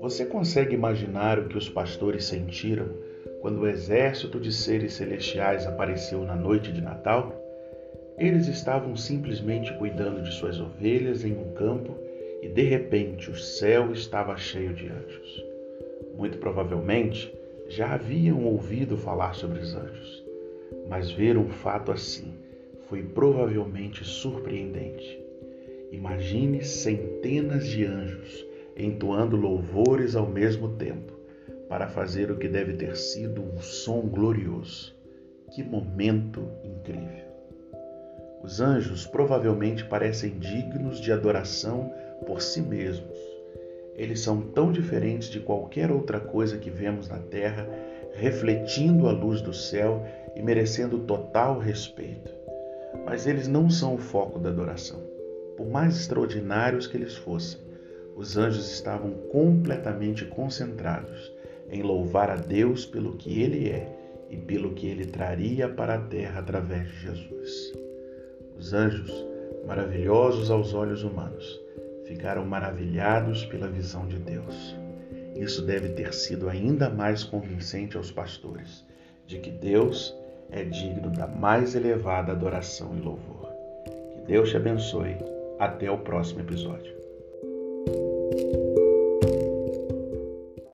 Você consegue imaginar o que os pastores sentiram quando o exército de seres celestiais apareceu na noite de Natal? Eles estavam simplesmente cuidando de suas ovelhas em um campo e de repente o céu estava cheio de anjos. Muito provavelmente já haviam ouvido falar sobre os anjos, mas ver um fato assim foi provavelmente surpreendente. Imagine centenas de anjos entoando louvores ao mesmo tempo, para fazer o que deve ter sido um som glorioso. Que momento incrível! Os anjos provavelmente parecem dignos de adoração por si mesmos. Eles são tão diferentes de qualquer outra coisa que vemos na terra, refletindo a luz do céu e merecendo total respeito. Mas eles não são o foco da adoração. Por mais extraordinários que eles fossem, os anjos estavam completamente concentrados em louvar a Deus pelo que Ele é e pelo que Ele traria para a terra através de Jesus. Os anjos, maravilhosos aos olhos humanos, ficaram maravilhados pela visão de Deus. Isso deve ter sido ainda mais convincente aos pastores de que Deus é digno da mais elevada adoração e louvor. Que Deus te abençoe. Até o próximo episódio.